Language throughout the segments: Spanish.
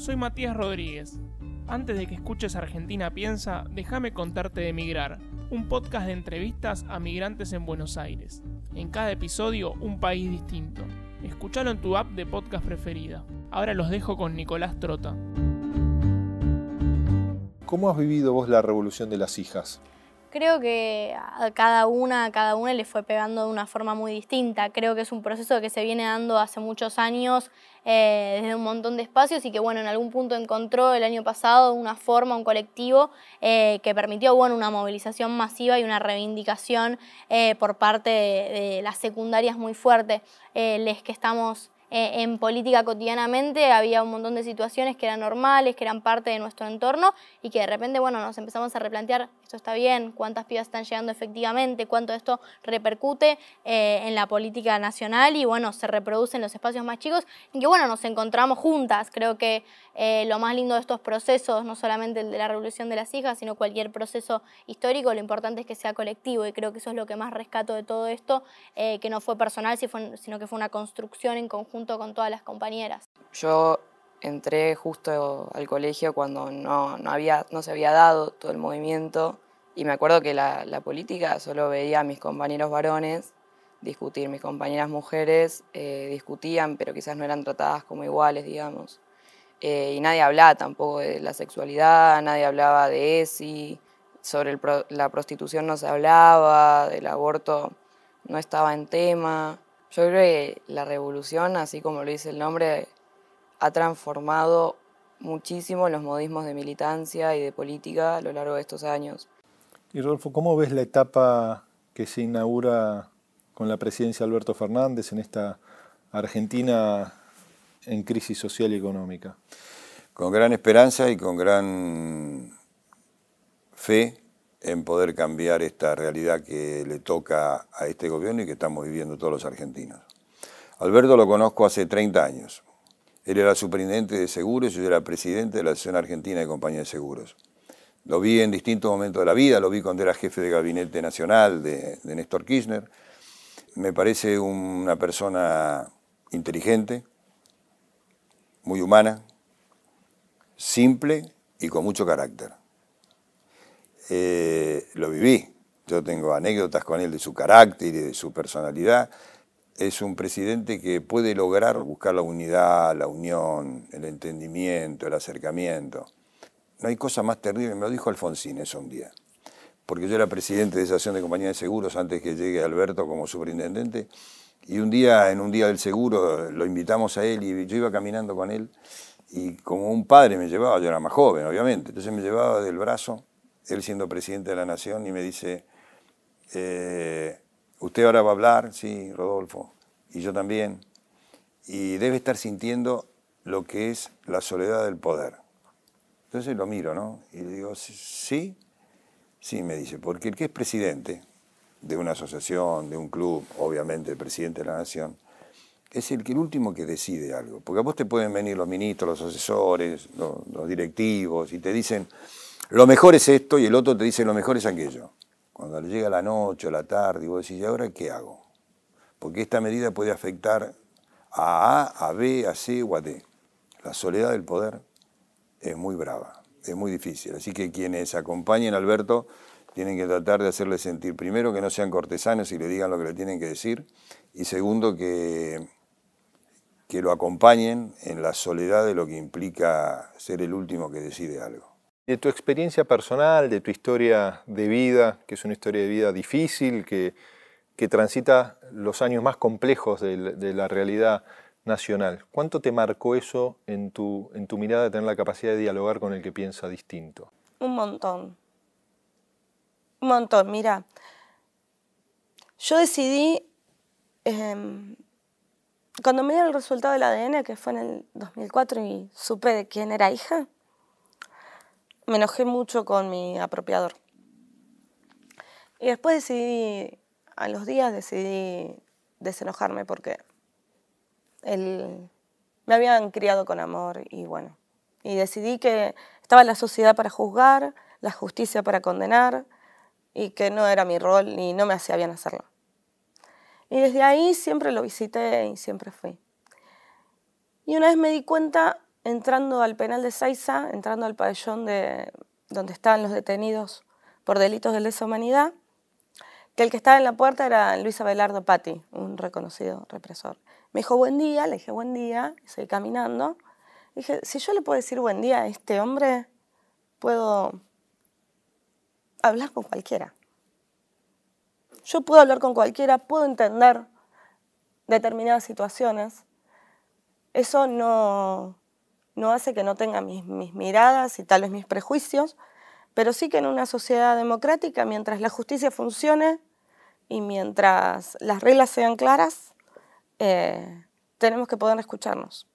Soy Matías Rodríguez. Antes de que escuches Argentina Piensa, déjame contarte de Migrar, un podcast de entrevistas a migrantes en Buenos Aires. En cada episodio, un país distinto. Escuchalo en tu app de podcast preferida. Ahora los dejo con Nicolás Trota. ¿Cómo has vivido vos la revolución de las hijas? Creo que a cada una, a cada una le fue pegando de una forma muy distinta. Creo que es un proceso que se viene dando hace muchos años eh, desde un montón de espacios y que bueno, en algún punto encontró el año pasado una forma, un colectivo eh, que permitió bueno, una movilización masiva y una reivindicación eh, por parte de, las secundarias muy fuerte. les que estamos eh, en política cotidianamente había un montón de situaciones que eran normales, que eran parte de nuestro entorno y que de repente, bueno, nos empezamos a replantear, esto está bien, cuántas pibas están llegando efectivamente, cuánto esto repercute eh, en la política nacional y, bueno, se reproduce en los espacios más chicos y que, bueno, nos encontramos juntas. Creo que eh, lo más lindo de estos procesos, no solamente el de la revolución de las hijas, sino cualquier proceso histórico, lo importante es que sea colectivo y creo que eso es lo que más rescato de todo esto, que no fue personal, sino que fue una construcción en conjunto con todas las compañeras. Yo entré justo al colegio cuando no, había, no se había dado todo el movimiento y me acuerdo que la, política solo veía a mis compañeros varones discutir, mis compañeras mujeres eh, discutían, pero quizás no eran tratadas como iguales, digamos. Eh, y nadie hablaba tampoco de la sexualidad, nadie hablaba de ESI, sobre la prostitución no se hablaba, del aborto no estaba en tema. Yo creo que la revolución, así como lo dice el nombre, ha transformado muchísimo los modismos de militancia y de política a lo largo de estos años. Y Rodolfo, ¿cómo ves la etapa que se inaugura con la presidencia de Alberto Fernández en esta Argentina en crisis social y económica? Con gran esperanza y con gran fe en poder cambiar esta realidad que le toca a este gobierno y que estamos viviendo todos los argentinos. Alberto lo conozco hace 30 años. Él era superintendente de seguros y yo era presidente de la Asociación Argentina de Compañías de Seguros. Lo vi en distintos momentos de la vida, lo vi cuando era jefe de gabinete nacional de, de Néstor Kirchner. Me parece una persona inteligente, muy humana, simple y con mucho carácter. Eh, lo viví. Yo tengo anécdotas con él de su carácter y de su personalidad. Es un presidente que puede lograr buscar la unidad, la unión, el entendimiento, el acercamiento. No hay cosa más terrible, me lo dijo Alfonsín eso un día. Porque yo era presidente de esa acción de compañía de seguros antes que llegue Alberto como superintendente. Y un día, en un día del seguro, lo invitamos a él y yo iba caminando con él y como un padre me llevaba, yo era más joven, obviamente, entonces me llevaba del brazo él siendo presidente de la Nación, y me dice, eh, usted ahora va a hablar, sí, Rodolfo, y yo también, y debe estar sintiendo lo que es la soledad del poder. Entonces lo miro, ¿no? Y le digo, sí, sí, me dice, porque el que es presidente de una asociación, de un club, obviamente el presidente de la Nación, es el que el último que decide algo. Porque a vos te pueden venir los ministros, los asesores, los directivos, y te dicen, lo mejor es esto y el otro te dice lo mejor es aquello. Cuando le llega la noche o la tarde y vos decís, ¿y ahora qué hago? Porque esta medida puede afectar a A, a B, a C o a D. La soledad del poder es muy brava, es muy difícil. Así que quienes acompañen a Alberto tienen que tratar de hacerle sentir, primero, que no sean cortesanos y le digan lo que le tienen que decir, y segundo, que, que lo acompañen en la soledad de lo que implica ser el último que decide algo. De tu experiencia personal, de tu historia de vida, que es una historia de vida difícil, que, transita los años más complejos de, la realidad nacional. ¿Cuánto te marcó eso en tu, mirada de tener la capacidad de dialogar con el que piensa distinto? Un montón. Un montón. Mira, yo decidí, em, cuando me dieron el resultado del ADN, que fue en el 2004, y supe de quién era hija, me enojé mucho con mi apropiador. Y después decidí, a los días decidí desenojarme porque él, me habían criado con amor y bueno. Y decidí que estaba la sociedad para juzgar, la justicia para condenar y que no era mi rol y no me hacía bien hacerlo. Y desde ahí siempre lo visité y siempre fui. Y una vez me di cuenta entrando al penal de Saiza, entrando al pabellón de, donde estaban los detenidos por delitos de lesa humanidad, que el que estaba en la puerta era Luis Abelardo Patti, un reconocido represor. Me dijo buen día, le dije buen día, y seguí caminando. dije, si yo le puedo decir buen día a este hombre, puedo hablar con cualquiera. Yo puedo hablar con cualquiera, puedo entender determinadas situaciones. Eso no, no hace que no tenga mis, mis miradas y tal vez mis prejuicios, pero sí que en una sociedad democrática, mientras la justicia funcione y mientras las reglas sean claras, eh, tenemos que poder escucharnos.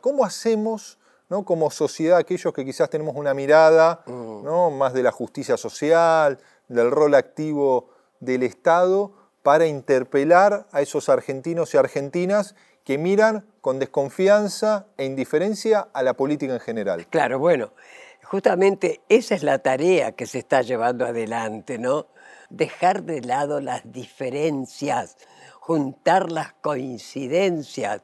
¿Cómo hacemos ¿no? como sociedad, aquellos que quizás tenemos una mirada mm. ¿no? más de la justicia social, del rol activo del Estado, para interpelar a esos argentinos y argentinas que miran con desconfianza e indiferencia a la política en general? Claro, bueno, justamente esa es la tarea que se está llevando adelante, ¿no? Dejar de lado las diferencias, juntar las coincidencias,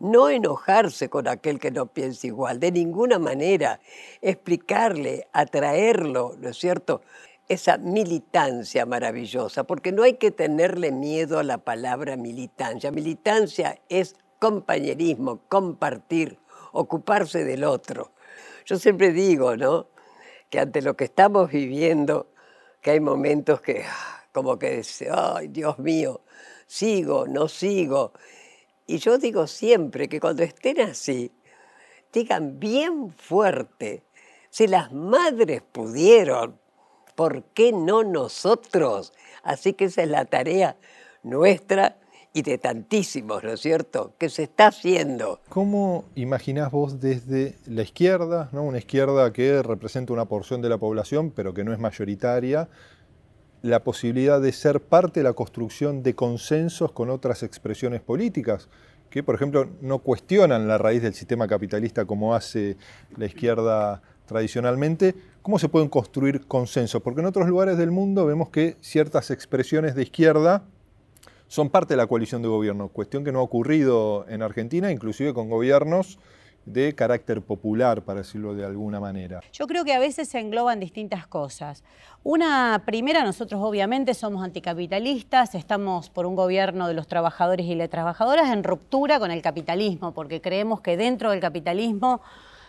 no enojarse con aquel que no piensa igual, de ninguna manera, explicarle, atraerlo, ¿no es cierto? Esa militancia maravillosa, porque no hay que tenerle miedo a la palabra militancia. Militancia es compañerismo, compartir, ocuparse del otro. Yo siempre digo, ¿no? Que ante lo que estamos viviendo, que hay momentos que ah, como que dice, ay, Dios mío, sigo, no sigo. Y yo digo siempre que cuando estén así, digan bien fuerte, si las madres pudieron, ¿por qué no nosotros? Así que esa es la tarea nuestra y de tantísimos, ¿no es cierto?, que se está haciendo. ¿Cómo imaginás vos desde la izquierda, ¿no? una izquierda que representa una porción de la población, pero que no es mayoritaria, la posibilidad de ser parte de la construcción de consensos con otras expresiones políticas? que, por ejemplo, no cuestionan la raíz del sistema capitalista como hace la izquierda tradicionalmente, ¿cómo se pueden construir consensos? Porque en otros lugares del mundo vemos que ciertas expresiones de izquierda son parte de la coalición de gobierno, cuestión que no ha ocurrido en Argentina, inclusive con gobiernos de carácter popular, para decirlo de alguna manera. Yo creo que a veces se engloban distintas cosas. Una primera, nosotros obviamente somos anticapitalistas, estamos por un gobierno de los trabajadores y las trabajadoras en ruptura con el capitalismo, porque creemos que dentro del capitalismo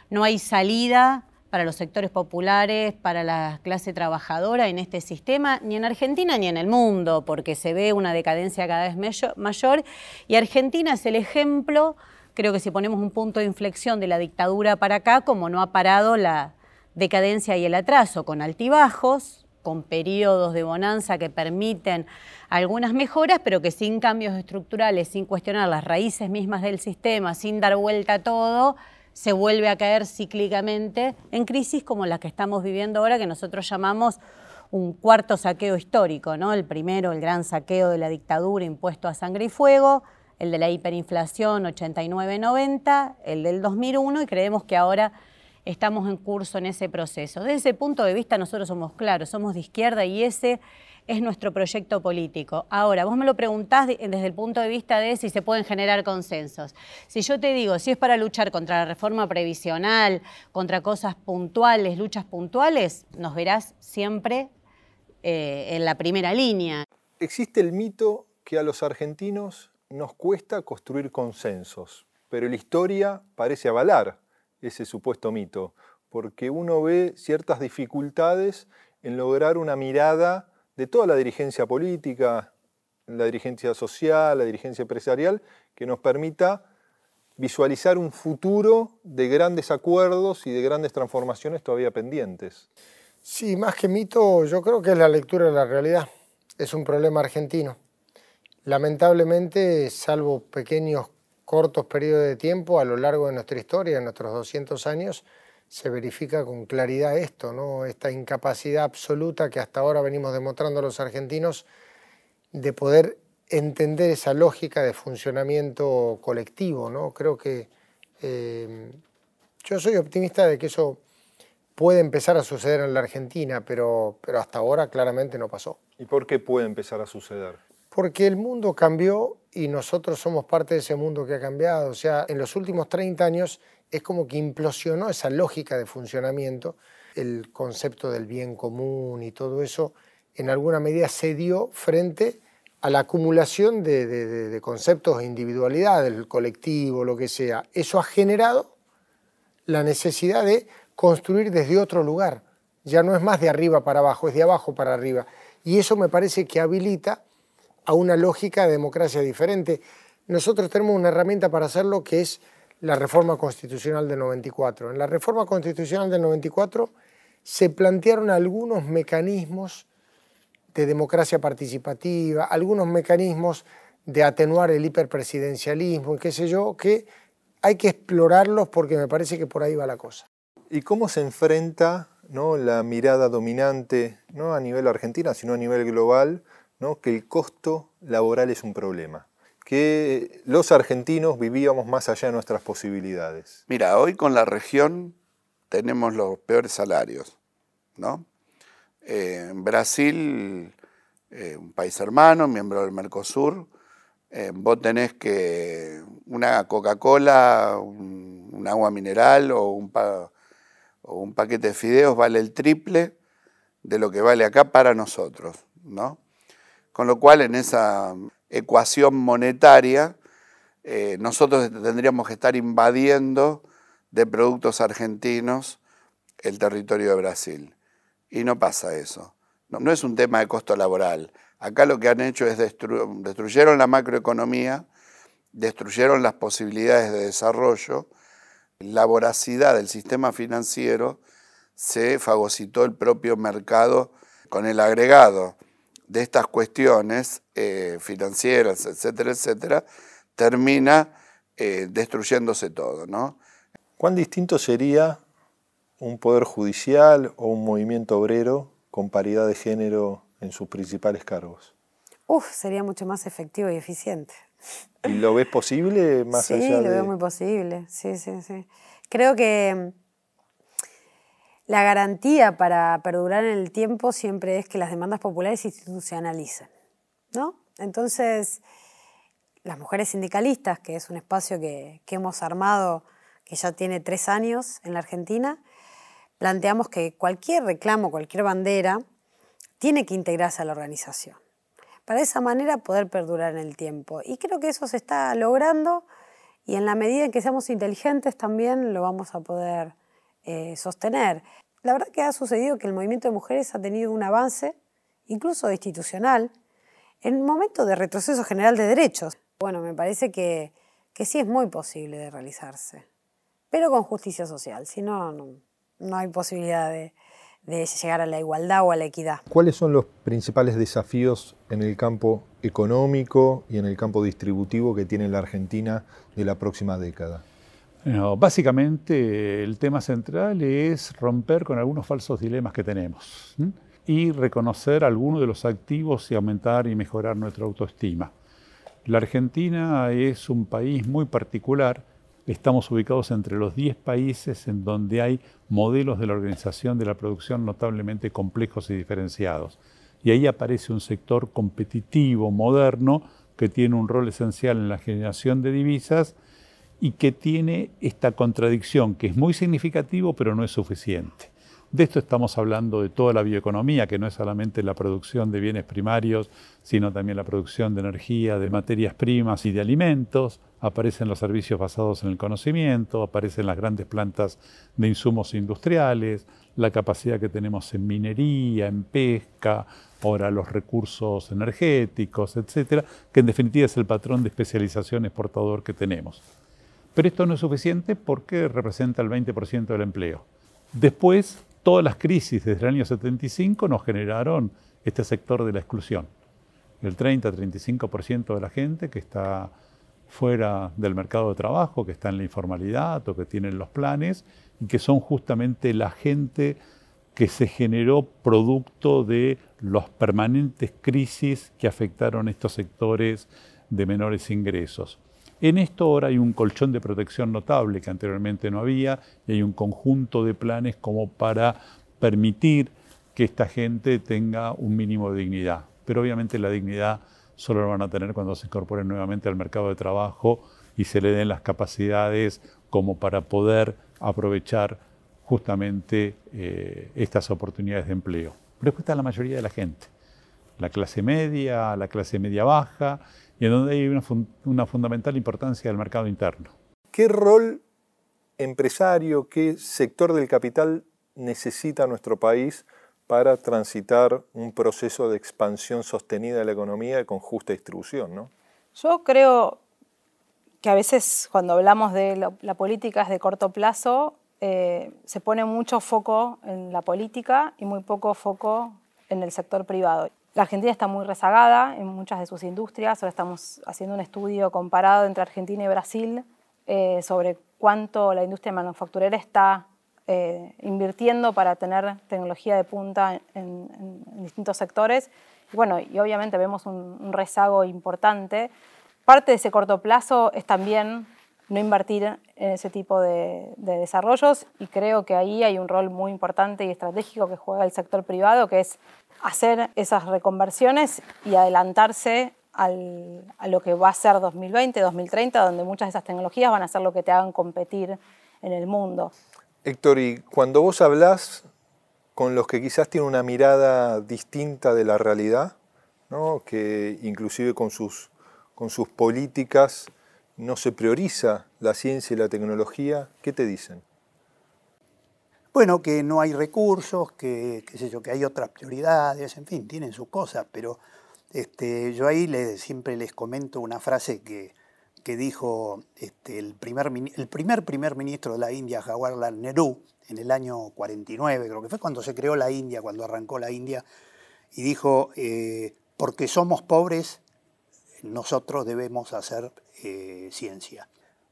no hay salida para los sectores populares, para la clase trabajadora en este sistema, ni en Argentina ni en el mundo, porque se ve una decadencia cada vez mayor. Y Argentina es el ejemplo, creo que si ponemos un punto de inflexión de la dictadura para acá, como no ha parado la decadencia y el atraso, con altibajos, con periodos de bonanza que permiten algunas mejoras, pero que sin cambios estructurales, sin cuestionar las raíces mismas del sistema, sin dar vuelta a todo, se vuelve a caer cíclicamente en crisis como la que estamos viviendo ahora, que nosotros llamamos un cuarto saqueo histórico, ¿no? El primero, el gran saqueo de la dictadura impuesto a sangre y fuego, el de la hiperinflación 89-90, el del 2001 y creemos que ahora estamos en curso en ese proceso. Desde ese punto de vista nosotros somos claros, somos de izquierda y ese es nuestro proyecto político. Ahora, vos me lo preguntás desde el punto de vista de si se pueden generar consensos. Si yo te digo, si es para luchar contra la reforma previsional, contra cosas puntuales, luchas puntuales, nos verás siempre eh, en la primera línea. Existe el mito que a los argentinos nos cuesta construir consensos, pero la historia parece avalar ese supuesto mito, porque uno ve ciertas dificultades en lograr una mirada de toda la dirigencia política, la dirigencia social, la dirigencia empresarial, que nos permita visualizar un futuro de grandes acuerdos y de grandes transformaciones todavía pendientes. Sí, más que mito, yo creo que es la lectura de la realidad. Es un problema argentino. Lamentablemente, salvo pequeños cortos periodos de tiempo a lo largo de nuestra historia, en nuestros 200 años, se verifica con claridad esto, ¿no? esta incapacidad absoluta que hasta ahora venimos demostrando los argentinos de poder entender esa lógica de funcionamiento colectivo. ¿no? Creo que eh, yo soy optimista de que eso puede empezar a suceder en la Argentina, pero, pero hasta ahora claramente no pasó. ¿Y por qué puede empezar a suceder? Porque el mundo cambió y nosotros somos parte de ese mundo que ha cambiado. O sea, en los últimos 30 años es como que implosionó esa lógica de funcionamiento, el concepto del bien común y todo eso, en alguna medida se dio frente a la acumulación de, conceptos e individualidades, el colectivo, lo que sea. Eso ha generado la necesidad de construir desde otro lugar. Ya no es más de arriba para abajo, es de abajo para arriba. Y eso me parece que habilita a una lógica de democracia diferente. Nosotros tenemos una herramienta para hacerlo que es la reforma constitucional del 94. En la reforma constitucional del 94 se plantearon algunos mecanismos de democracia participativa, algunos mecanismos de atenuar el hiperpresidencialismo, qué sé yo, que hay que explorarlos porque me parece que por ahí va la cosa. ¿Y cómo se enfrenta ¿no? la mirada dominante, no a nivel argentina, sino a nivel global, ¿no? que el costo laboral es un problema? Que los argentinos vivíamos más allá de nuestras posibilidades. Mira, hoy con la región tenemos los peores salarios, ¿no? Eh, en Brasil, eh, un país hermano, miembro del Mercosur, eh, vos tenés que una Coca-Cola, un, agua mineral o un, o un paquete de fideos vale el triple de lo que vale acá para nosotros, ¿no? Con lo cual en esa ecuación monetaria nosotros tendríamos que estar invadiendo de productos argentinos el territorio de Brasil. Y no pasa eso. No, es un tema de costo laboral. Acá lo que han hecho es destruyeron la macroeconomía, destruyeron las posibilidades de desarrollo, la voracidad del sistema financiero, se fagocitó el propio mercado con el agregado de estas cuestiones eh, financieras, etcétera, etcétera, termina eh, destruyéndose todo. ¿no? ¿Cuán distinto sería un poder judicial o un movimiento obrero con paridad de género en sus principales cargos? Uf, sería mucho más efectivo y eficiente. ¿Y lo ves posible más sí, allá de...? Sí, lo veo muy posible, sí, sí, sí. Creo que la garantía para perdurar en el tiempo siempre es que las demandas populares se institucionalicen, ¿no? Entonces, las mujeres sindicalistas, que es un espacio que, hemos armado, que ya tiene tres años en la Argentina, planteamos que cualquier reclamo, cualquier bandera, tiene que integrarse a la organización. Para de esa manera poder perdurar en el tiempo. Y creo que eso se está logrando y en la medida en que seamos inteligentes también lo vamos a poder eh, sostener. La verdad que ha sucedido que el movimiento de mujeres ha tenido un avance, incluso institucional, en un momento de retroceso general de derechos. Bueno, me parece que, que sí es muy posible de realizarse, pero con justicia social, si no, no no hay posibilidad de, llegar a la igualdad o a la equidad. ¿Cuáles son los principales desafíos en el campo económico y en el campo distributivo que tiene la Argentina de la próxima década? Básicamente el tema central es romper con algunos falsos dilemas que tenemos y reconocer algunos de los activos y aumentar y mejorar nuestra autoestima. La Argentina es un país muy particular Estamos ubicados entre los 10 países en donde hay modelos de la organización de la producción notablemente complejos y diferenciados. Y ahí aparece un sector competitivo, moderno, que tiene un rol esencial en la generación de divisas y que tiene esta contradicción, que es muy significativo pero no es suficiente. De esto estamos hablando de toda la bioeconomía, que no es solamente la producción de bienes primarios, sino también la producción de energía, de materias primas y de alimentos. Aparecen los servicios basados en el conocimiento, aparecen las grandes plantas de insumos industriales, la capacidad que tenemos en minería, en pesca, ahora los recursos energéticos, etcétera, que en definitiva es el patrón de especialización exportador que tenemos. Pero esto no es suficiente porque representa el 20% del empleo. Después, todas las crisis desde el año 75 nos generaron este sector de la exclusión. El 30-35% de la gente que está fuera del mercado de trabajo, que está en la informalidad o que tienen los planes, y que son justamente la gente que se generó producto de las permanentes crisis que afectaron estos sectores de menores ingresos. En esto ahora hay un colchón de protección notable que anteriormente no había y hay un conjunto de planes como para permitir que esta gente tenga un mínimo de dignidad. Pero obviamente la dignidad solo lo van a tener cuando se incorporen nuevamente al mercado de trabajo y se le den las capacidades como para poder aprovechar justamente eh, estas oportunidades de empleo. Pero después está la mayoría de la gente, la clase media, la clase media baja, y en donde hay una, una fundamental importancia del mercado interno. ¿Qué rol empresario, qué sector del capital necesita nuestro país para transitar un proceso de expansión sostenida de la economía con justa distribución? ¿no? Yo creo que a veces cuando hablamos de la, política es de corto plazo, eh, se pone mucho foco en la política y muy poco foco en el sector privado. La Argentina está muy rezagada en muchas de sus industrias. Ahora estamos haciendo un estudio comparado entre Argentina y Brasil eh, sobre cuánto la industria manufacturera está eh, invirtiendo para tener tecnología de punta en, distintos sectores. Y bueno, y obviamente vemos un, rezago importante. Parte de ese corto plazo es también no invertir en ese tipo de, desarrollos y creo que ahí hay un rol muy importante y estratégico que juega el sector privado, que es hacer esas reconversiones y adelantarse a lo que va a ser 2020, 2030, donde muchas de esas tecnologías van a ser lo que te hagan competir en el mundo. Héctor, y cuando vos hablás con los que quizás tienen una mirada distinta de la realidad, que inclusive con sus, con sus políticas no se prioriza la ciencia y la tecnología, ¿qué te dicen? Bueno, que no hay recursos, que, sé yo, que hay otras prioridades, en fin, tienen sus cosas, pero este, yo ahí siempre les comento una frase que, que dijo este, el, primer, el primer primer ministro de la India, Jawaharlal Nehru, en el año 49, creo que fue cuando se creó la India, cuando arrancó la India, y dijo, eh, porque somos pobres, nosotros debemos hacer eh, ciencia.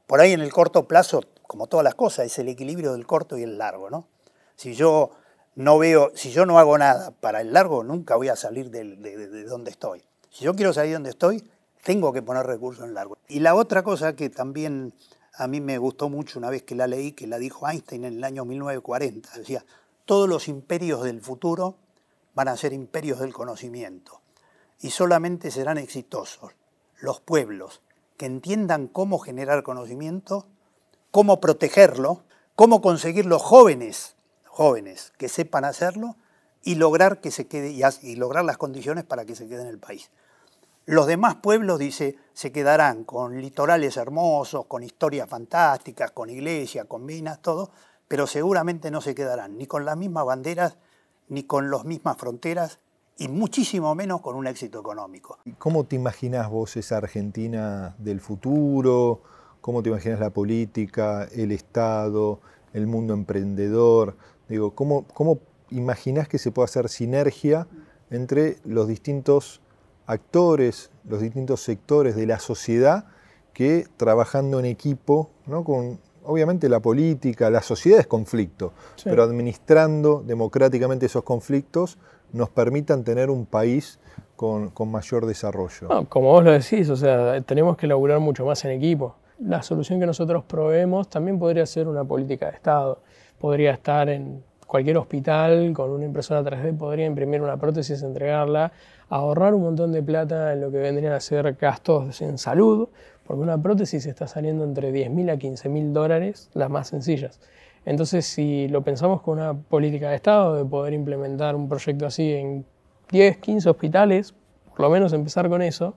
Por ahí en el corto plazo, como todas las cosas, es el equilibrio del corto y el largo, ¿no? Si yo no veo, si yo no hago nada para el largo, nunca voy a salir de, de donde estoy. Si yo quiero salir de donde estoy, tengo que poner recursos en largo. Y la otra cosa que también a mí me gustó mucho una vez que la leí, que la dijo Einstein en el año 1940, decía, todos los imperios del futuro van a ser imperios del conocimiento y solamente serán exitosos los pueblos que entiendan cómo generar conocimiento, cómo protegerlo, cómo conseguir los jóvenes, jóvenes que sepan hacerlo y lograr que se quede y lograr las condiciones para que se quede en el país. Los demás pueblos, dice, se quedarán con litorales hermosos, con historias fantásticas, con iglesias, con minas, todo, pero seguramente no se quedarán ni con las mismas banderas, ni con las mismas fronteras, y muchísimo menos con un éxito económico. ¿Cómo te imaginas vos esa Argentina del futuro? ¿Cómo te imaginas la política, el Estado, el mundo emprendedor? Digo, ¿cómo, cómo imaginás que se puede hacer sinergia entre los distintos actores, los distintos sectores de la sociedad que trabajando en equipo, ¿no? con obviamente la política, la sociedad es conflicto, pero administrando democráticamente esos conflictos nos permitan tener un país con, mayor desarrollo. como vos lo decís, o sea, tenemos que laburar mucho más en equipo. La solución que nosotros proveemos también podría ser una política de Estado. Podría estar en cualquier hospital con una impresora 3D, podría imprimir una prótesis, entregarla ahorrar un montón de plata en lo que vendrían a ser gastos en salud, porque una prótesis está saliendo entre 10.000 a 15.000 dólares, las más sencillas. Entonces, si lo pensamos con una política de Estado de poder implementar un proyecto así en 10, 15 hospitales, por lo menos empezar con eso,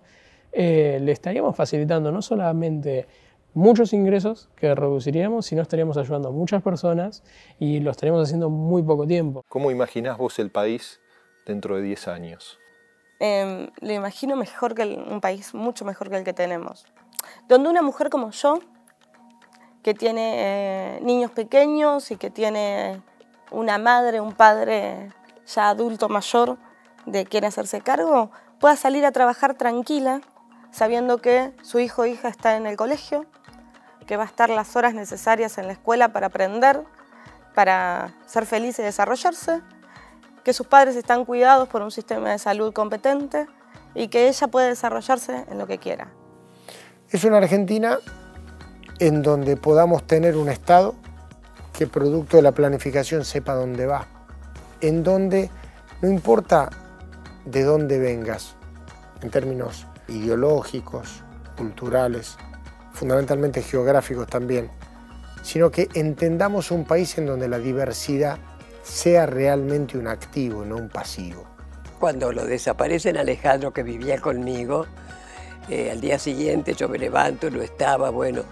eh, le estaríamos facilitando no solamente muchos ingresos que reduciríamos, sino estaríamos ayudando a muchas personas y lo estaríamos haciendo en muy poco tiempo. ¿Cómo imaginás vos el país dentro de 10 años? eh, lo imagino mejor que un país mucho mejor que el que tenemos. Donde una mujer como yo, que tiene eh, niños pequeños y que tiene una madre, un padre ya adulto mayor de quien hacerse cargo, pueda salir a trabajar tranquila, sabiendo que su hijo o hija está en el colegio, que va a estar las horas necesarias en la escuela para aprender, para ser feliz y desarrollarse, que sus padres están cuidados por un sistema de salud competente y que ella puede desarrollarse en lo que quiera. Es una Argentina en donde podamos tener un Estado que producto de la planificación sepa dónde va, en donde no importa de dónde vengas en términos ideológicos, culturales, fundamentalmente geográficos también, sino que entendamos un país en donde la diversidad sea realmente un activo, no un pasivo. Cuando lo desaparecen Alejandro, que vivía conmigo, eh, al día siguiente yo me levanto, no estaba, bueno,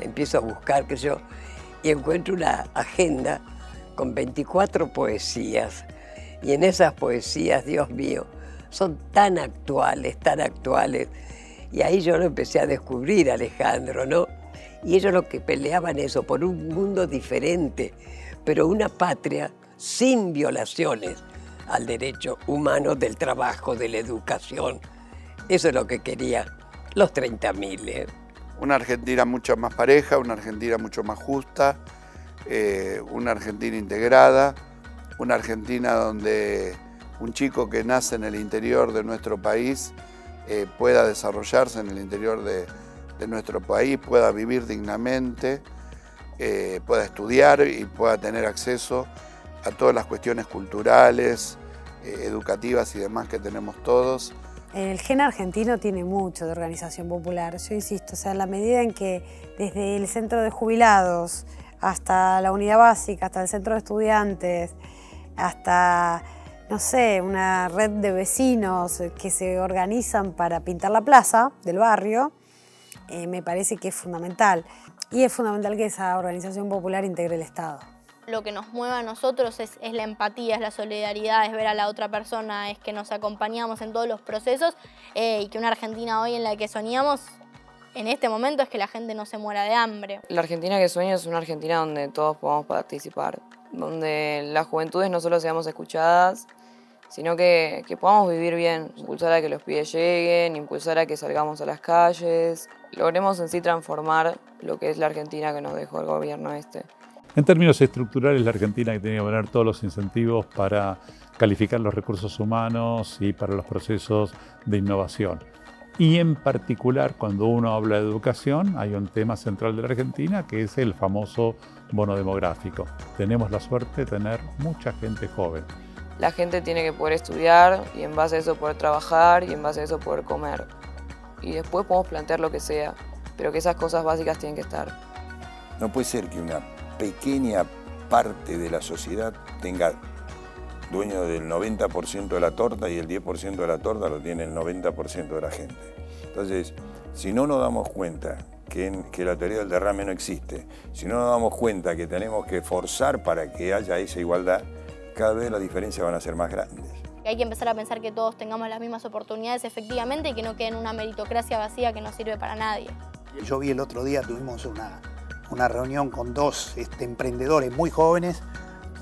empiezo a buscar, que yo, y encuentro una agenda con 24 poesías. Y en esas poesías, Dios mío, son tan actuales, tan actuales. Y ahí yo lo empecé a descubrir, Alejandro, ¿no? Y ellos lo que peleaban eso, por un mundo diferente, pero una patria sin violaciones al derecho humano del trabajo, de la educación. Eso es lo que quería los 30.000. ¿eh? Una Argentina mucho más pareja, una Argentina mucho más justa, eh, una Argentina integrada, una Argentina donde un chico que nace en el interior de nuestro país eh, pueda desarrollarse en el interior de, nuestro país, pueda vivir dignamente, eh, pueda estudiar y pueda tener acceso a todas las cuestiones culturales, educativas y demás que tenemos todos. El gen argentino tiene mucho de organización popular, yo insisto, o sea, en la medida en que desde el centro de jubilados, hasta la unidad básica, hasta el centro de estudiantes, hasta, no sé, una red de vecinos que se organizan para pintar la plaza del barrio, eh, me parece que es fundamental. Y es fundamental que esa organización popular integre el Estado. Lo que nos mueve a nosotros es, la empatía, es la solidaridad, es ver a la otra persona, es que nos acompañamos en todos los procesos eh, y que una Argentina hoy en la que soñamos en este momento es que la gente no se muera de hambre. La Argentina que sueño es una Argentina donde todos podamos participar, donde las juventudes no solo seamos escuchadas, sino que, podamos vivir bien, impulsar a que los pies lleguen, impulsar a que salgamos a las calles, logremos en sí transformar lo que es la Argentina que nos dejó el gobierno este. En términos estructurales, la Argentina tiene que poner todos los incentivos para calificar los recursos humanos y para los procesos de innovación. Y en particular, cuando uno habla de educación, hay un tema central de la Argentina que es el famoso bono demográfico. Tenemos la suerte de tener mucha gente joven. La gente tiene que poder estudiar y en base a eso poder trabajar y en base a eso poder comer. Y después podemos plantear lo que sea, pero que esas cosas básicas tienen que estar. No puede ser que una pequeña parte de la sociedad tenga dueño del 90% de la torta y el 10% de la torta lo tiene el 90% de la gente. Entonces, si no nos damos cuenta que, que, la teoría del derrame no existe, si no nos damos cuenta que tenemos que forzar para que haya esa igualdad, cada vez las diferencias van a ser más grandes. Hay que empezar a pensar que todos tengamos las mismas oportunidades efectivamente y que no quede en una meritocracia vacía que no sirve para nadie. Yo vi el otro día, tuvimos una, una reunión con dos este, emprendedores muy jóvenes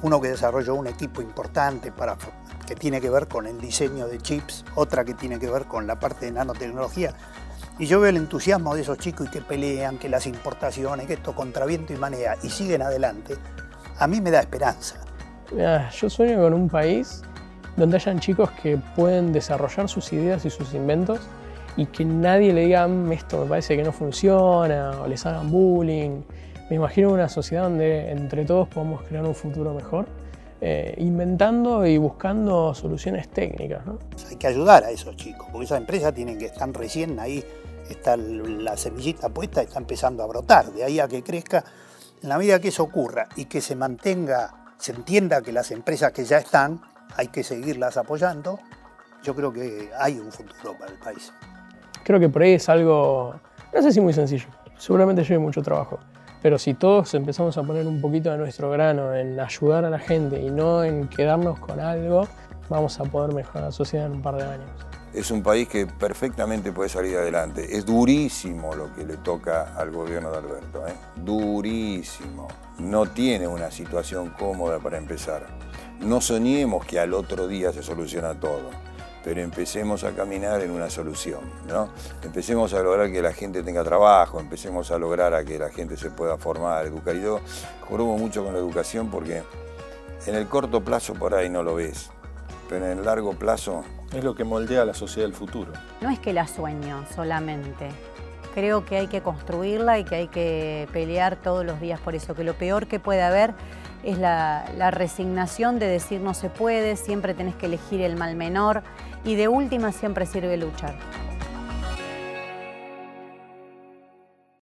uno que desarrolló un equipo importante para, que tiene que ver con el diseño de chips, otra que tiene que ver con la parte de nanotecnología. Y yo veo el entusiasmo de esos chicos y que pelean, que las importaciones, que esto contra viento y manera, y siguen adelante. A mí me da esperanza. yo sueño con un país donde hayan chicos que pueden desarrollar sus ideas y sus inventos y que nadie le diga mm, esto me parece que no funciona o les hagan bullying me imagino una sociedad donde entre todos podamos crear un futuro mejor, eh, inventando y buscando soluciones técnicas. Hay que ayudar a esos chicos, porque esas empresas tienen que estar recién ahí, está la semillita puesta, está empezando a brotar, de ahí a que crezca. En la medida que eso ocurra y que se mantenga, se entienda que las empresas que ya están, hay que seguirlas apoyando, yo creo que hay un futuro para el país. Creo que por ahí es algo, no sé si muy sencillo, seguramente lleve mucho trabajo. Pero si todos empezamos a poner un poquito de nuestro grano en ayudar a la gente y no en quedarnos con algo, vamos a poder mejorar la sociedad en un par de años. Es un país que perfectamente puede salir adelante. Es durísimo lo que le toca al gobierno de Alberto, ¿eh? durísimo. No tiene una situación cómoda para empezar. No soñemos que al otro día se soluciona todo pero empecemos a caminar en una solución, ¿no? Empecemos a lograr que la gente tenga trabajo, empecemos a lograr a que la gente se pueda formar, educar. Y yo jorobo mucho con la educación porque en el corto plazo por ahí no lo ves, pero en el largo plazo... Es lo que moldea la sociedad del futuro. No es que la sueño solamente. Creo que hay que construirla y que hay que pelear todos los días por eso, que lo peor que puede haber es la, la resignación de decir no se puede, siempre tenés que elegir el mal menor y de última siempre sirve luchar.